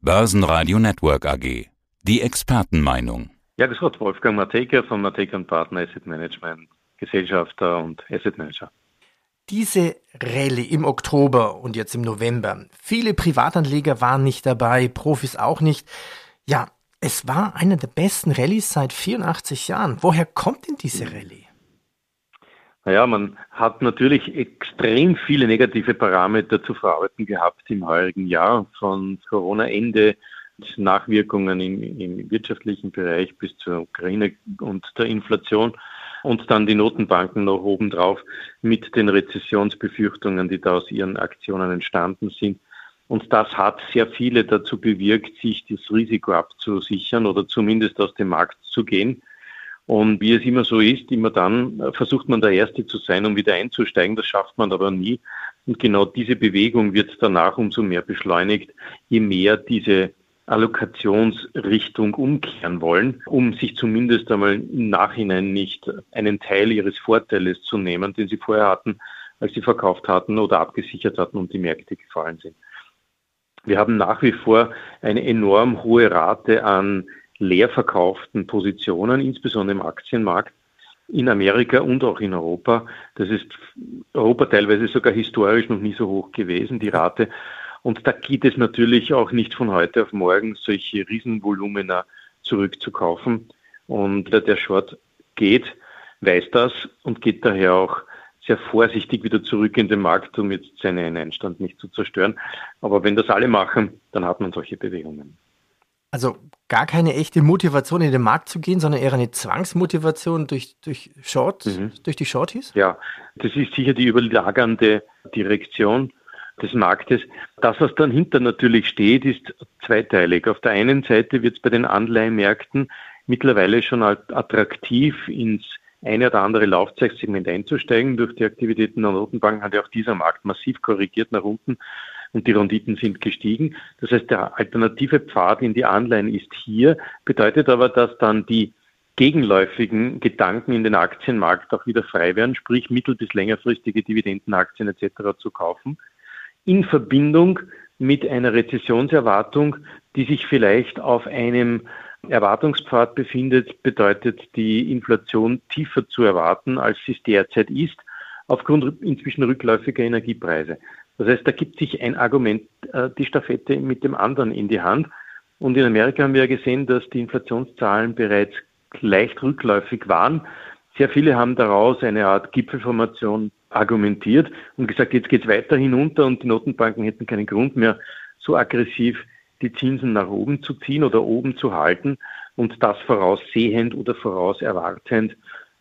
Börsenradio Network AG. Die Expertenmeinung. Ja, das hat Wolfgang Matejka von Matejka Partner Asset Management, Gesellschafter und Asset Manager. Diese Rallye im Oktober und jetzt im November. Viele Privatanleger waren nicht dabei, Profis auch nicht. Ja, es war eine der besten Rallyes seit 84 Jahren. Woher kommt denn diese Rallye? Naja, man hat natürlich extrem viele negative Parameter zu verarbeiten gehabt im heurigen Jahr, von Corona-Ende, Nachwirkungen im, im, wirtschaftlichen Bereich bis zur Ukraine und der Inflation und dann die Notenbanken noch obendrauf mit den Rezessionsbefürchtungen, die da aus ihren Aktionen entstanden sind. Und das hat sehr viele dazu bewirkt, sich das Risiko abzusichern oder zumindest aus dem Markt zu gehen. Und wie es immer so ist, immer dann versucht man der Erste zu sein, um wieder einzusteigen. Das schafft man aber nie. Und genau diese Bewegung wird danach umso mehr beschleunigt, je mehr diese Allokationsrichtung umkehren wollen, um sich zumindest einmal im Nachhinein nicht einen Teil ihres Vorteiles zu nehmen, den sie vorher hatten, als sie verkauft hatten oder abgesichert hatten und die Märkte gefallen sind. Wir haben nach wie vor eine enorm hohe Rate an leer verkauften Positionen, insbesondere im Aktienmarkt in Amerika und auch in Europa. Das ist Europa teilweise sogar historisch noch nie so hoch gewesen, die Rate. Und da geht es natürlich auch nicht von heute auf morgen, solche Riesenvolumina zurückzukaufen. Und der Short geht, weiß das und geht daher auch sehr vorsichtig wieder zurück in den Markt, um jetzt seinen Einstand nicht zu zerstören. Aber wenn das alle machen, dann hat man solche Bewegungen. Also gar keine echte Motivation in den Markt zu gehen, sondern eher eine Zwangsmotivation durch, durch Short, mhm. durch die Shorties? Ja, das ist sicher die überlagernde Direktion des Marktes. Das, was dann hinter natürlich steht, ist zweiteilig. Auf der einen Seite wird es bei den Anleihenmärkten mittlerweile schon attraktiv ins eine oder andere Laufzeitsegment einzusteigen. Durch die Aktivitäten der Notenbank hat ja auch dieser Markt massiv korrigiert nach unten und die Renditen sind gestiegen. Das heißt, der alternative Pfad in die Anleihen ist hier, bedeutet aber, dass dann die gegenläufigen Gedanken in den Aktienmarkt auch wieder frei werden, sprich mittel- bis längerfristige Dividendenaktien etc. zu kaufen, in Verbindung mit einer Rezessionserwartung, die sich vielleicht auf einem Erwartungspfad befindet, bedeutet die Inflation tiefer zu erwarten, als sie es derzeit ist, aufgrund inzwischen rückläufiger Energiepreise. Das heißt, da gibt sich ein Argument äh, die Staffette mit dem anderen in die Hand. Und in Amerika haben wir ja gesehen, dass die Inflationszahlen bereits leicht rückläufig waren. Sehr viele haben daraus eine Art Gipfelformation argumentiert und gesagt, jetzt geht es weiter hinunter und die Notenbanken hätten keinen Grund mehr, so aggressiv die Zinsen nach oben zu ziehen oder oben zu halten und das voraussehend oder vorauserwartend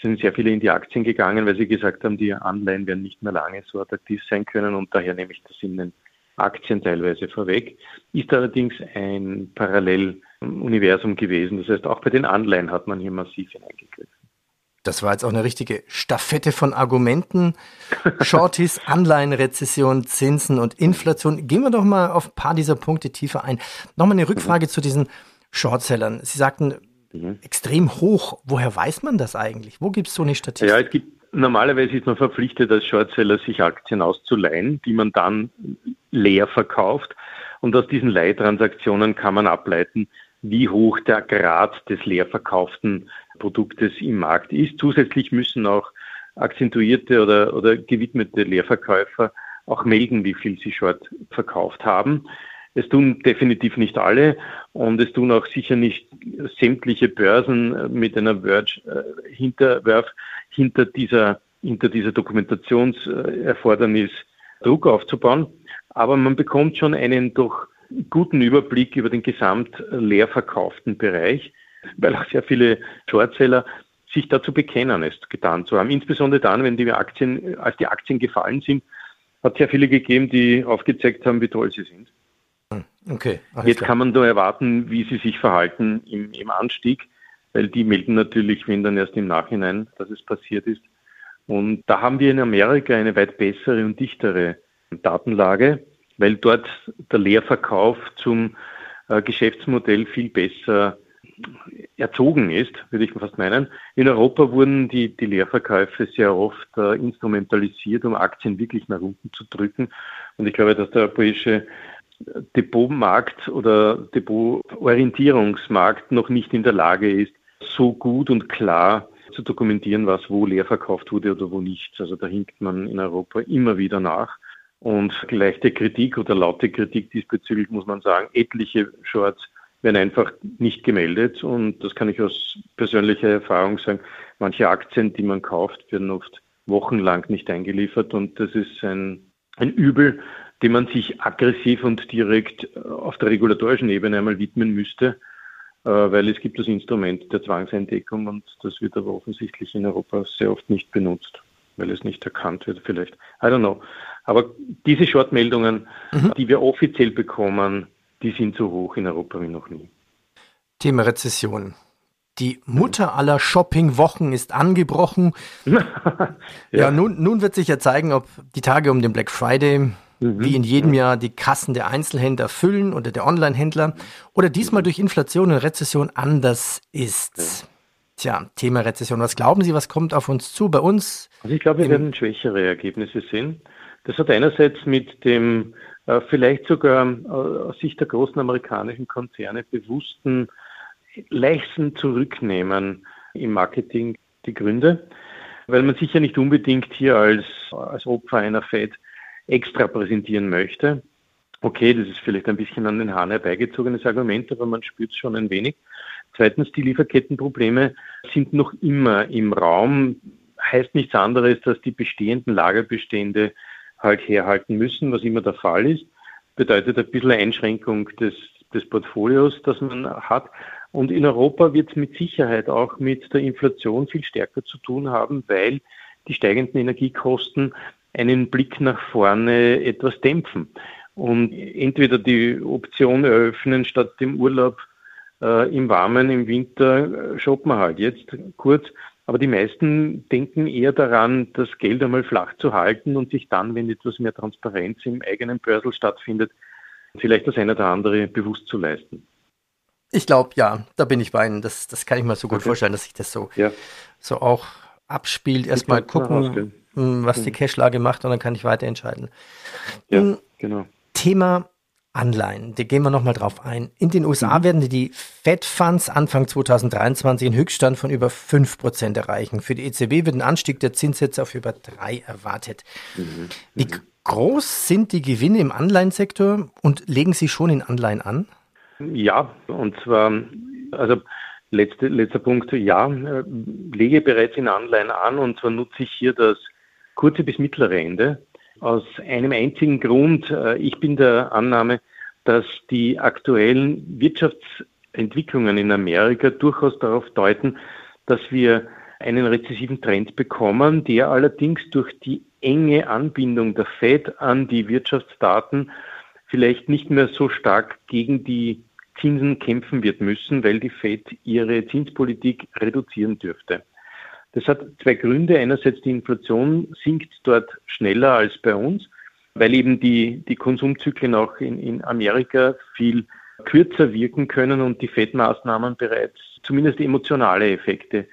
sind sehr viele in die Aktien gegangen, weil sie gesagt haben, die Anleihen werden nicht mehr lange so attraktiv sein können und daher nehme ich das in den Aktien teilweise vorweg. Ist allerdings ein Paralleluniversum gewesen. Das heißt, auch bei den Anleihen hat man hier massiv hineingegriffen. Das war jetzt auch eine richtige Staffette von Argumenten. Shorties, Anleihenrezession, Zinsen und Inflation. Gehen wir doch mal auf ein paar dieser Punkte tiefer ein. Nochmal eine Rückfrage mhm. zu diesen Shortsellern. Sie sagten, mhm. extrem hoch. Woher weiß man das eigentlich? Wo gibt es so eine Statistik? Ja, es gibt, normalerweise ist man verpflichtet, als Shortseller sich Aktien auszuleihen, die man dann leer verkauft. Und aus diesen Leihtransaktionen kann man ableiten, wie hoch der Grad des leer verkauften Produktes im Markt ist. Zusätzlich müssen auch akzentuierte oder, oder gewidmete Leerverkäufer auch melden, wie viel sie short verkauft haben. Es tun definitiv nicht alle und es tun auch sicher nicht sämtliche Börsen mit einer Verge äh, Hinterwerf hinter dieser, hinter dieser Dokumentationserfordernis Druck aufzubauen. Aber man bekommt schon einen doch guten Überblick über den gesamt leer verkauften Bereich, weil auch sehr viele Shortseller sich dazu bekennen, es getan zu haben. Insbesondere dann, wenn die Aktien, als die Aktien gefallen sind, hat es sehr viele gegeben, die aufgezeigt haben, wie toll sie sind. Okay. Jetzt klar. kann man nur erwarten, wie sie sich verhalten im, im Anstieg, weil die melden natürlich, wenn dann erst im Nachhinein, dass es passiert ist. Und da haben wir in Amerika eine weit bessere und dichtere Datenlage, weil dort der Leerverkauf zum äh, Geschäftsmodell viel besser erzogen ist, würde ich fast meinen. In Europa wurden die, die Leerverkäufe sehr oft äh, instrumentalisiert, um Aktien wirklich nach unten zu drücken. Und ich glaube, dass der europäische Depotmarkt oder Depotorientierungsmarkt noch nicht in der Lage ist, so gut und klar zu dokumentieren, was wo leer verkauft wurde oder wo nicht. Also da hinkt man in Europa immer wieder nach. Und leichte Kritik oder laute Kritik diesbezüglich muss man sagen, etliche Shorts werden einfach nicht gemeldet. Und das kann ich aus persönlicher Erfahrung sagen. Manche Aktien, die man kauft, werden oft wochenlang nicht eingeliefert. Und das ist ein, ein Übel, dem man sich aggressiv und direkt auf der regulatorischen Ebene einmal widmen müsste äh, weil es gibt das Instrument der Zwangseindeckung und das wird aber offensichtlich in Europa sehr oft nicht benutzt, weil es nicht erkannt wird vielleicht. I don't know. Aber diese Shortmeldungen, mhm. die wir offiziell bekommen, die sind so hoch in Europa wie noch nie. Thema Rezession. Die Mutter aller Shoppingwochen ist angebrochen. ja, ja nun, nun, wird sich ja zeigen, ob die Tage um den Black Friday mhm. wie in jedem Jahr die Kassen der Einzelhändler füllen oder der Onlinehändler oder diesmal durch Inflation und Rezession anders ist. Tja, Thema Rezession. Was glauben Sie, was kommt auf uns zu bei uns? Also ich glaube, wir werden schwächere Ergebnisse sehen. Das hat einerseits mit dem äh, vielleicht sogar äh, aus Sicht der großen amerikanischen Konzerne bewussten leichten Zurücknehmen im Marketing die Gründe, weil man sich ja nicht unbedingt hier als, als Opfer einer Fed extra präsentieren möchte. Okay, das ist vielleicht ein bisschen an den Haaren herbeigezogenes Argument, aber man spürt es schon ein wenig. Zweitens, die Lieferkettenprobleme sind noch immer im Raum. Heißt nichts anderes, dass die bestehenden Lagerbestände halt herhalten müssen, was immer der Fall ist. Bedeutet ein bisschen Einschränkung des, des Portfolios, das man hat. Und in Europa wird es mit Sicherheit auch mit der Inflation viel stärker zu tun haben, weil die steigenden Energiekosten einen Blick nach vorne etwas dämpfen und entweder die Option eröffnen, statt dem Urlaub äh, im Warmen im Winter äh, shoppen wir halt jetzt kurz. Aber die meisten denken eher daran, das Geld einmal flach zu halten und sich dann, wenn etwas mehr Transparenz im eigenen Börsel stattfindet, vielleicht das eine oder andere bewusst zu leisten. Ich glaube, ja, da bin ich bei Ihnen. Das, das kann ich mir so gut okay. vorstellen, dass sich das so, ja. so auch abspielt. Erstmal gucken, was die hm. Cashlage macht und dann kann ich weiter entscheiden. Ja, hm, genau. Thema Anleihen, da gehen wir nochmal drauf ein. In den USA mhm. werden die Fed Funds Anfang 2023 einen Höchststand von über 5% erreichen. Für die EZB wird ein Anstieg der Zinssätze auf über 3 erwartet. Mhm. Wie mhm. groß sind die Gewinne im Anleihensektor und legen Sie schon in Anleihen an? Ja, und zwar, also letzte, letzter Punkt, ja, äh, lege bereits in Anleihen an und zwar nutze ich hier das kurze bis mittlere Ende. Aus einem einzigen Grund. Äh, ich bin der Annahme, dass die aktuellen Wirtschaftsentwicklungen in Amerika durchaus darauf deuten, dass wir einen rezessiven Trend bekommen, der allerdings durch die enge Anbindung der Fed an die Wirtschaftsdaten vielleicht nicht mehr so stark gegen die Zinsen kämpfen wird müssen, weil die Fed ihre Zinspolitik reduzieren dürfte. Das hat zwei Gründe. Einerseits die Inflation sinkt dort schneller als bei uns, weil eben die, die Konsumzyklen auch in, in Amerika viel kürzer wirken können und die FED-Maßnahmen bereits zumindest emotionale Effekte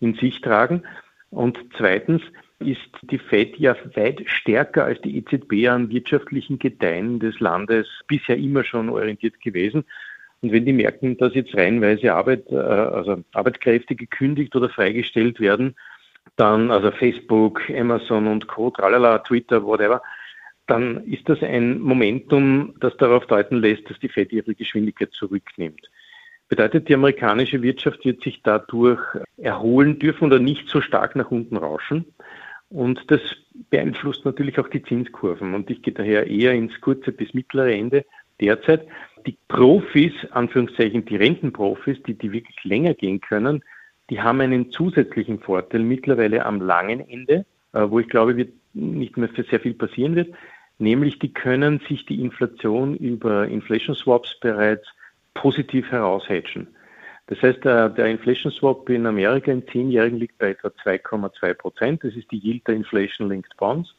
in sich tragen. Und zweitens ist die FED ja weit stärker als die EZB an wirtschaftlichen Gedeihen des Landes bisher immer schon orientiert gewesen. Und wenn die merken, dass jetzt reihenweise Arbeit, äh, also Arbeitskräfte gekündigt oder freigestellt werden, dann, also Facebook, Amazon und Co., tralala, Twitter, whatever, dann ist das ein Momentum, das darauf deuten lässt, dass die Fed ihre Geschwindigkeit zurücknimmt. Bedeutet, die amerikanische Wirtschaft wird sich dadurch erholen dürfen oder nicht so stark nach unten rauschen. Und das beeinflusst natürlich auch die Zinskurven. Und ich gehe daher eher ins kurze bis mittlere Ende derzeit. Die Profis, Anführungszeichen die Rentenprofis, die, die wirklich länger gehen können, die haben einen zusätzlichen Vorteil mittlerweile am langen Ende, äh, wo ich glaube, wird nicht mehr für sehr viel passieren wird, nämlich die können sich die Inflation über Inflation Swaps bereits positiv heraushedgen. Das heißt, der, der Inflation Swap in Amerika in zehnjährigen liegt bei etwa 2,2 Prozent. Das ist die Yield der Inflation Linked Bonds.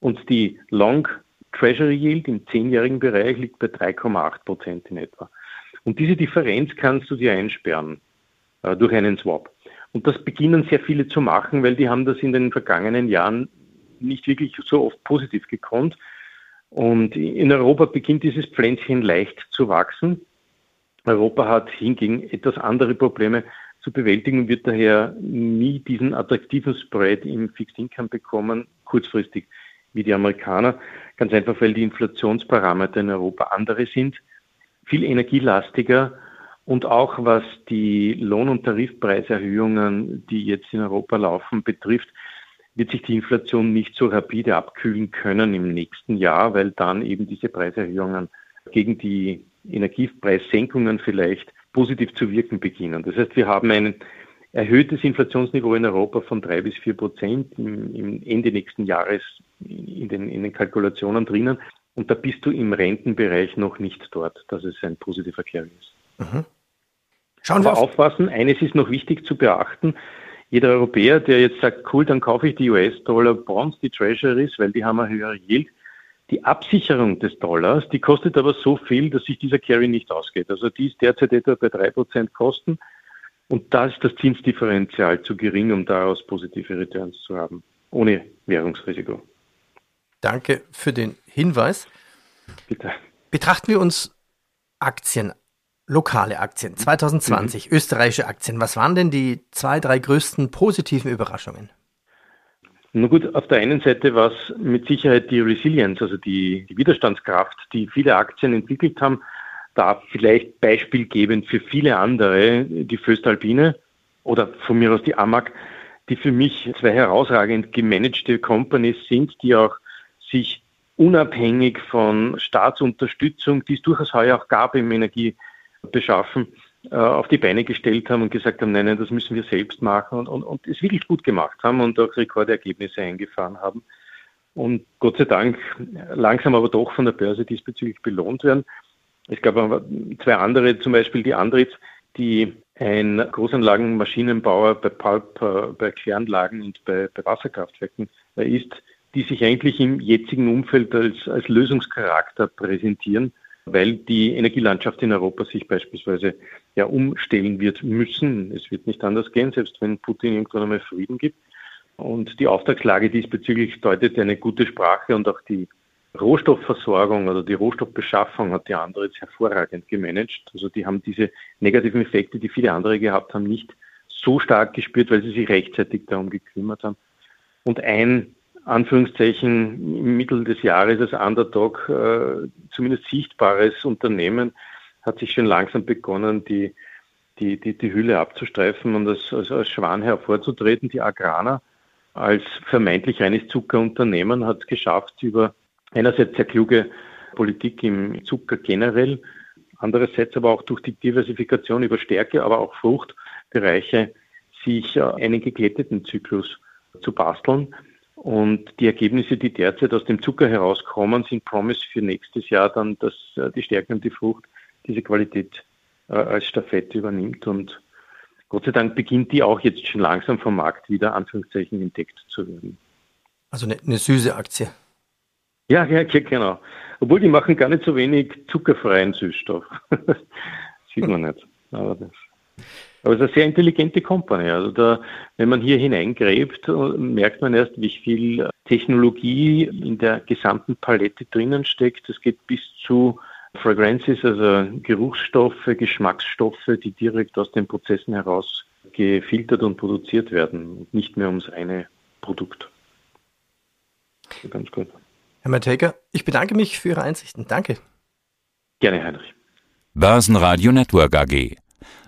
Und die Long Treasury Yield im zehnjährigen Bereich liegt bei 3,8 Prozent in etwa. Und diese Differenz kannst du dir einsperren äh, durch einen Swap. Und das beginnen sehr viele zu machen, weil die haben das in den vergangenen Jahren nicht wirklich so oft positiv gekonnt. Und in Europa beginnt dieses Pflänzchen leicht zu wachsen. Europa hat hingegen etwas andere Probleme zu bewältigen und wird daher nie diesen attraktiven Spread im Fixed Income bekommen, kurzfristig wie die Amerikaner. Ganz einfach, weil die Inflationsparameter in Europa andere sind, viel energielastiger und auch was die Lohn- und Tarifpreiserhöhungen, die jetzt in Europa laufen, betrifft, wird sich die Inflation nicht so rapide abkühlen können im nächsten Jahr, weil dann eben diese Preiserhöhungen gegen die Energiepreissenkungen vielleicht positiv zu wirken beginnen. Das heißt, wir haben ein erhöhtes Inflationsniveau in Europa von drei bis vier Prozent im, Ende nächsten Jahres in den, in den Kalkulationen drinnen. Und da bist du im Rentenbereich noch nicht dort, dass es ein positiver Carry ist. Mhm. Schauen wir auf. aufpassen, eines ist noch wichtig zu beachten. Jeder Europäer, der jetzt sagt, cool, dann kaufe ich die US-Dollar-Bonds, die Treasuries, weil die haben eine höhere Yield. Die Absicherung des Dollars, die kostet aber so viel, dass sich dieser Carry nicht ausgeht. Also die ist derzeit etwa bei 3% Kosten. Und da ist das Zinsdifferenzial zu gering, um daraus positive Returns zu haben, ohne Währungsrisiko. Danke für den Hinweis. Bitte. Betrachten wir uns Aktien, lokale Aktien, 2020, mhm. österreichische Aktien. Was waren denn die zwei, drei größten positiven Überraschungen? Na gut, auf der einen Seite war es mit Sicherheit die Resilience, also die, die Widerstandskraft, die viele Aktien entwickelt haben. Da vielleicht beispielgebend für viele andere die Föstalpine oder von mir aus die Amag, die für mich zwei herausragend gemanagte Companies sind, die auch sich unabhängig von Staatsunterstützung, die es durchaus heuer auch gab im Energiebeschaffen, äh, auf die Beine gestellt haben und gesagt haben, nein, nein, das müssen wir selbst machen und, und, und es wirklich gut gemacht haben und auch Rekordergebnisse eingefahren haben. Und Gott sei Dank langsam aber doch von der Börse diesbezüglich belohnt werden. Es gab aber zwei andere, zum Beispiel die Andritz, die ein Großanlagenmaschinenbauer bei Pulp, äh, bei Kläranlagen und bei, bei Wasserkraftwerken äh, ist, die sich eigentlich im jetzigen Umfeld als, als Lösungscharakter präsentieren, weil die Energielandschaft in Europa sich beispielsweise ja umstellen wird müssen. Es wird nicht anders gehen, selbst wenn Putin irgendwann einmal Frieden gibt. Und die Auftragslage diesbezüglich deutet eine gute Sprache und auch die Rohstoffversorgung oder die Rohstoffbeschaffung hat die andere jetzt hervorragend gemanagt. Also die haben diese negativen Effekte, die viele andere gehabt haben, nicht so stark gespürt, weil sie sich rechtzeitig darum gekümmert haben. Und ein Anführungszeichen im Mittel des Jahres als Underdog äh, zumindest sichtbares Unternehmen hat sich schon langsam begonnen, die, die, die, die Hülle abzustreifen und als, als, als Schwan hervorzutreten. Die Agrana als vermeintlich reines Zuckerunternehmen hat es geschafft, über einerseits sehr kluge Politik im Zucker generell, andererseits aber auch durch die Diversifikation über Stärke, aber auch Fruchtbereiche, sich äh, einen geglätteten Zyklus zu basteln und die Ergebnisse, die derzeit aus dem Zucker herauskommen, sind Promise für nächstes Jahr dann, dass äh, die Stärke und die Frucht diese Qualität äh, als Staffette übernimmt. Und Gott sei Dank beginnt die auch jetzt schon langsam vom Markt wieder Anführungszeichen entdeckt zu werden. Also eine, eine süße Aktie. Ja, ja, genau. Obwohl die machen gar nicht so wenig zuckerfreien Süßstoff. sieht man nicht. Aber das aber es ist eine sehr intelligente Company. Also da, wenn man hier hineingräbt, merkt man erst, wie viel Technologie in der gesamten Palette drinnen steckt. Es geht bis zu Fragrances, also Geruchsstoffe, Geschmacksstoffe, die direkt aus den Prozessen heraus gefiltert und produziert werden, nicht mehr ums eine Produkt. Ganz gut. Herr Matejka, ich bedanke mich für Ihre Einsichten. Danke. Gerne, Heinrich. Börsenradio Network AG.